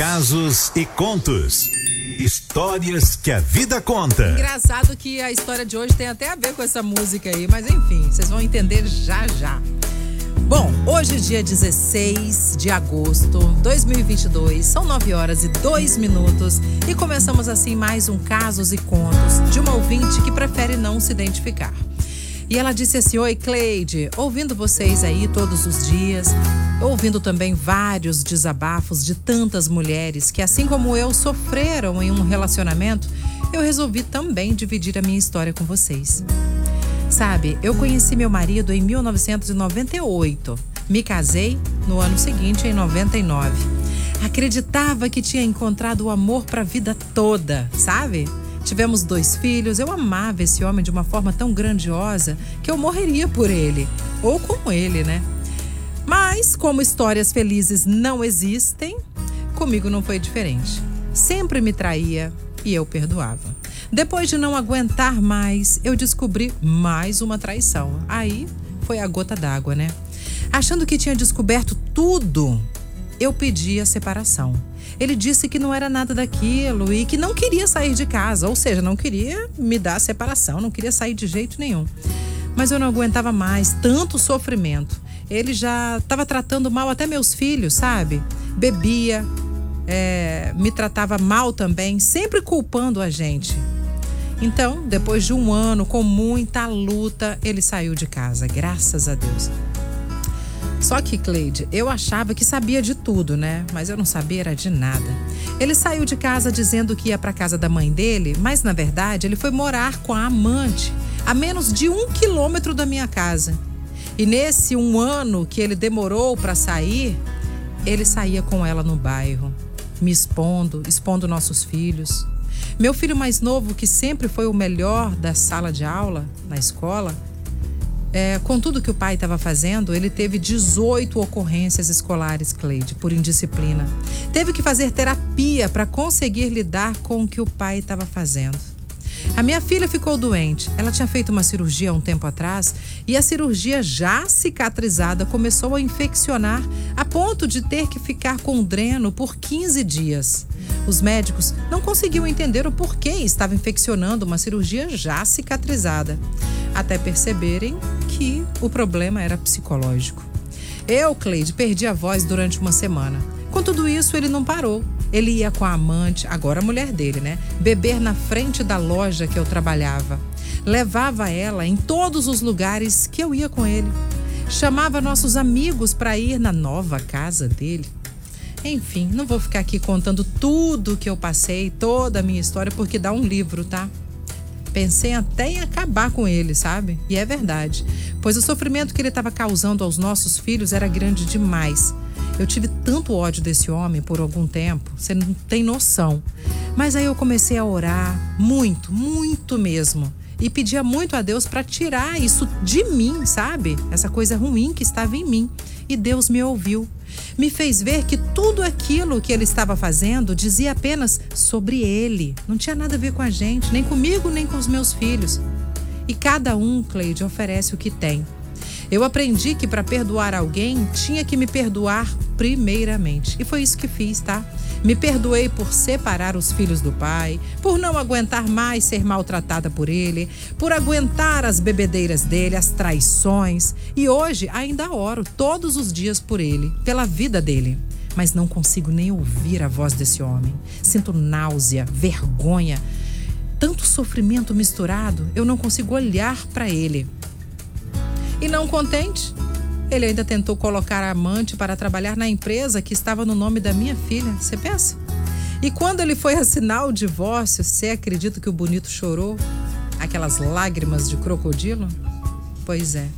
Casos e contos. Histórias que a vida conta. Engraçado que a história de hoje tem até a ver com essa música aí, mas enfim, vocês vão entender já já. Bom, hoje é dia 16 de agosto de 2022, são 9 horas e 2 minutos e começamos assim mais um Casos e Contos de uma ouvinte que prefere não se identificar. E ela disse assim: Oi, Cleide, ouvindo vocês aí todos os dias, ouvindo também vários desabafos de tantas mulheres que, assim como eu, sofreram em um relacionamento, eu resolvi também dividir a minha história com vocês. Sabe, eu conheci meu marido em 1998. Me casei no ano seguinte, em 99. Acreditava que tinha encontrado o amor para a vida toda, sabe? Tivemos dois filhos. Eu amava esse homem de uma forma tão grandiosa que eu morreria por ele, ou com ele, né? Mas, como histórias felizes não existem, comigo não foi diferente. Sempre me traía e eu perdoava. Depois de não aguentar mais, eu descobri mais uma traição. Aí foi a gota d'água, né? Achando que tinha descoberto tudo, eu pedi a separação. Ele disse que não era nada daquilo e que não queria sair de casa, ou seja, não queria me dar separação, não queria sair de jeito nenhum. Mas eu não aguentava mais tanto sofrimento. Ele já estava tratando mal até meus filhos, sabe? Bebia, é, me tratava mal também, sempre culpando a gente. Então, depois de um ano com muita luta, ele saiu de casa, graças a Deus. Só que, Cleide, eu achava que sabia de tudo, né? Mas eu não sabia era de nada. Ele saiu de casa dizendo que ia para casa da mãe dele, mas na verdade ele foi morar com a amante, a menos de um quilômetro da minha casa. E nesse um ano que ele demorou para sair, ele saía com ela no bairro, me expondo, expondo nossos filhos. Meu filho mais novo, que sempre foi o melhor da sala de aula na escola, é, com tudo que o pai estava fazendo, ele teve 18 ocorrências escolares, Cleide, por indisciplina. Teve que fazer terapia para conseguir lidar com o que o pai estava fazendo. A minha filha ficou doente. Ela tinha feito uma cirurgia há um tempo atrás e a cirurgia já cicatrizada começou a infeccionar a ponto de ter que ficar com dreno por 15 dias. Os médicos não conseguiam entender o porquê estava infeccionando uma cirurgia já cicatrizada, até perceberem que o problema era psicológico. Eu, Cleide, perdi a voz durante uma semana. Com tudo isso, ele não parou. Ele ia com a amante, agora a mulher dele, né? Beber na frente da loja que eu trabalhava. Levava ela em todos os lugares que eu ia com ele. Chamava nossos amigos para ir na nova casa dele. Enfim, não vou ficar aqui contando tudo que eu passei, toda a minha história, porque dá um livro, tá? Pensei até em acabar com ele, sabe? E é verdade, pois o sofrimento que ele estava causando aos nossos filhos era grande demais. Eu tive tanto ódio desse homem por algum tempo, você não tem noção. Mas aí eu comecei a orar, muito, muito mesmo. E pedia muito a Deus para tirar isso de mim, sabe? Essa coisa ruim que estava em mim. E Deus me ouviu. Me fez ver que tudo aquilo que ele estava fazendo dizia apenas sobre ele. Não tinha nada a ver com a gente, nem comigo, nem com os meus filhos. E cada um, Cleide, oferece o que tem. Eu aprendi que para perdoar alguém tinha que me perdoar primeiramente. E foi isso que fiz, tá? Me perdoei por separar os filhos do pai, por não aguentar mais ser maltratada por ele, por aguentar as bebedeiras dele, as traições. E hoje ainda oro todos os dias por ele, pela vida dele. Mas não consigo nem ouvir a voz desse homem. Sinto náusea, vergonha, tanto sofrimento misturado, eu não consigo olhar para ele. E não contente, ele ainda tentou colocar a amante para trabalhar na empresa que estava no nome da minha filha. Você pensa? E quando ele foi assinar o divórcio, você acredita que o bonito chorou? Aquelas lágrimas de crocodilo? Pois é.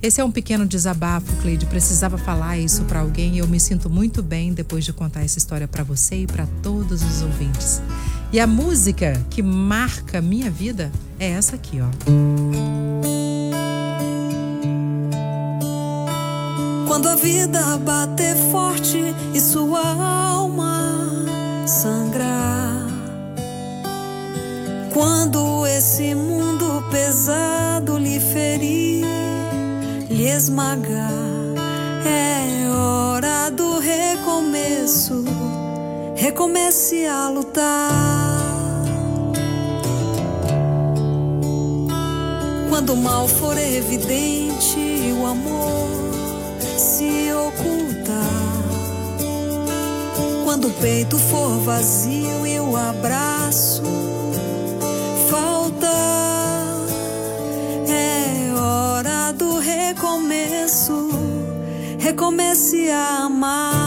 Esse é um pequeno desabafo, Cleide. Precisava falar isso para alguém e eu me sinto muito bem depois de contar essa história para você e para todos os ouvintes. E a música que marca minha vida é essa aqui, ó. Quando a vida bater forte e sua alma sangrar. Quando esse mundo pesado lhe ferir, lhe esmagar, é hora do recomeço. recomece a lutar. Quando o mal for evidente e o amor ocultar. Quando o peito for vazio e o abraço falta, é hora do recomeço. Recomece a amar.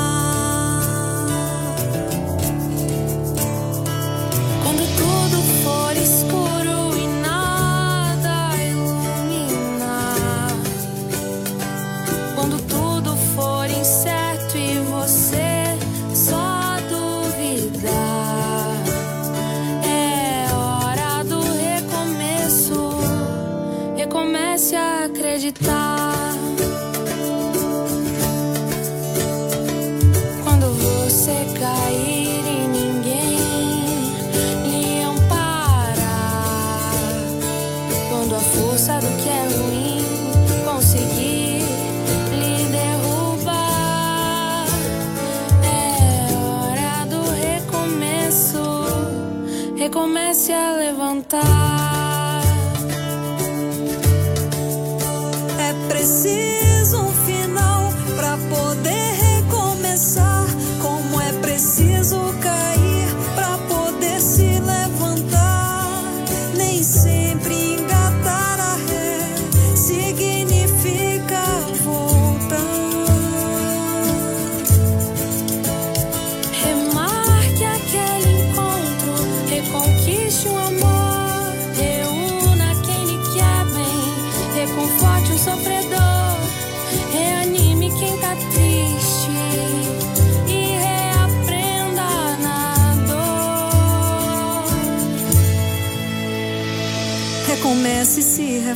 Comece a levantar. É preciso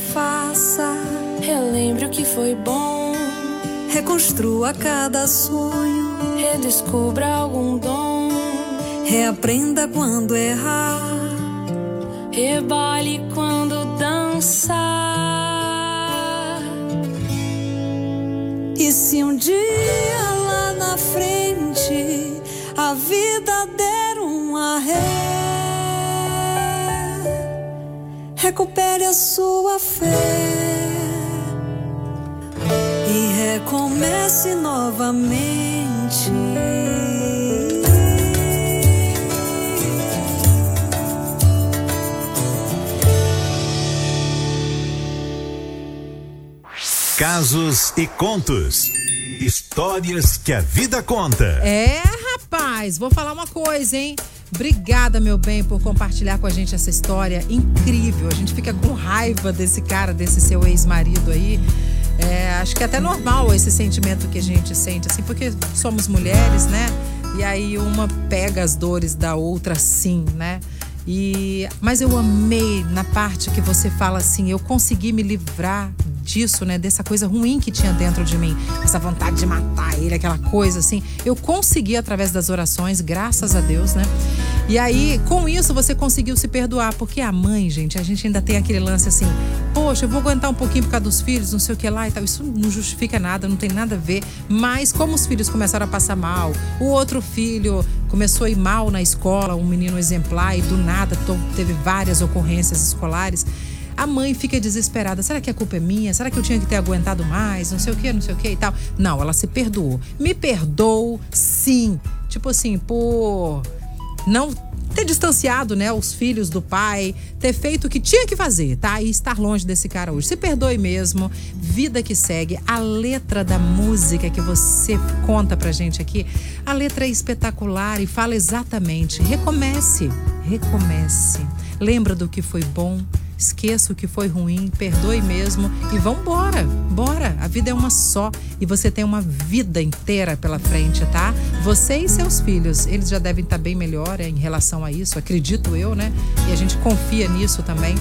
refaça. Relembre o que foi bom, Reconstrua cada sonho. redescubra algum dom, Reaprenda quando errar. rebole quando dançar. E se um dia lá na frente a vida recupere a sua fé e recomece novamente. Casos e contos. Histórias que a vida conta. É, rapaz, vou falar uma coisa, hein? Obrigada, meu bem, por compartilhar com a gente essa história incrível. A gente fica com raiva desse cara, desse seu ex-marido aí. É, acho que é até normal esse sentimento que a gente sente, assim, porque somos mulheres, né? E aí uma pega as dores da outra, sim, né? E, mas eu amei na parte que você fala assim, eu consegui me livrar disso, né? Dessa coisa ruim que tinha dentro de mim, essa vontade de matar ele, aquela coisa assim. Eu consegui através das orações, graças a Deus, né? E aí, com isso, você conseguiu se perdoar. Porque a mãe, gente, a gente ainda tem aquele lance assim: poxa, eu vou aguentar um pouquinho por causa dos filhos, não sei o que lá e tal. Isso não justifica nada, não tem nada a ver. Mas, como os filhos começaram a passar mal, o outro filho começou a ir mal na escola, um menino exemplar, e do nada teve várias ocorrências escolares. A mãe fica desesperada. Será que a culpa é minha? Será que eu tinha que ter aguentado mais? Não sei o que, não sei o que e tal. Não, ela se perdoou. Me perdoou, sim. Tipo assim, por não ter distanciado, né, os filhos do pai, ter feito o que tinha que fazer, tá? E estar longe desse cara hoje. Se perdoe mesmo. Vida que segue. A letra da música que você conta pra gente aqui, a letra é espetacular e fala exatamente. Recomece, recomece. Lembra do que foi bom, esqueça o que foi ruim, perdoe mesmo e vambora, bora. A vida é uma só e você tem uma vida inteira pela frente, tá? Você e seus filhos, eles já devem estar bem melhor em relação a isso, acredito eu, né? E a gente confia nisso também.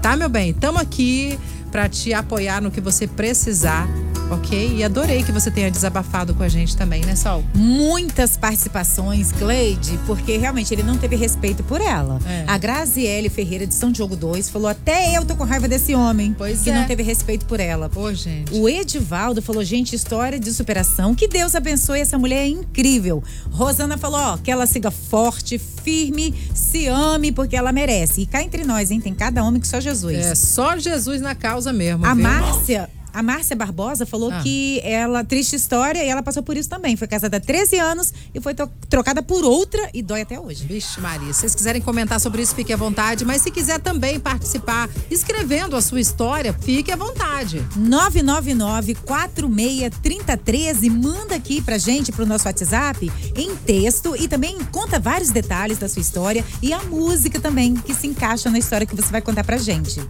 Tá, meu bem? Tamo aqui para te apoiar no que você precisar. Ok? E adorei que você tenha desabafado com a gente também, né, Sol? Muitas participações, Cleide, porque realmente ele não teve respeito por ela. É. A Graziele Ferreira de São Diogo 2 falou: até eu tô com raiva desse homem. Pois que é. não teve respeito por ela. Ô, gente. O Edivaldo falou, gente, história de superação. Que Deus abençoe, essa mulher é incrível. Rosana falou, ó, que ela siga forte, firme, se ame, porque ela merece. E cá entre nós, hein? Tem cada homem que só Jesus. É só Jesus na causa mesmo. A viu? Márcia. A Márcia Barbosa falou Ah. que ela, triste história, e ela passou por isso também. Foi casada há 13 anos e foi trocada por outra e dói até hoje. Vixe, Maria, se vocês quiserem comentar sobre isso, fique à vontade. Mas se quiser também participar escrevendo a sua história, fique à vontade. 999-463013. Manda aqui pra gente, pro nosso WhatsApp, em texto e também conta vários detalhes da sua história e a música também que se encaixa na história que você vai contar pra gente.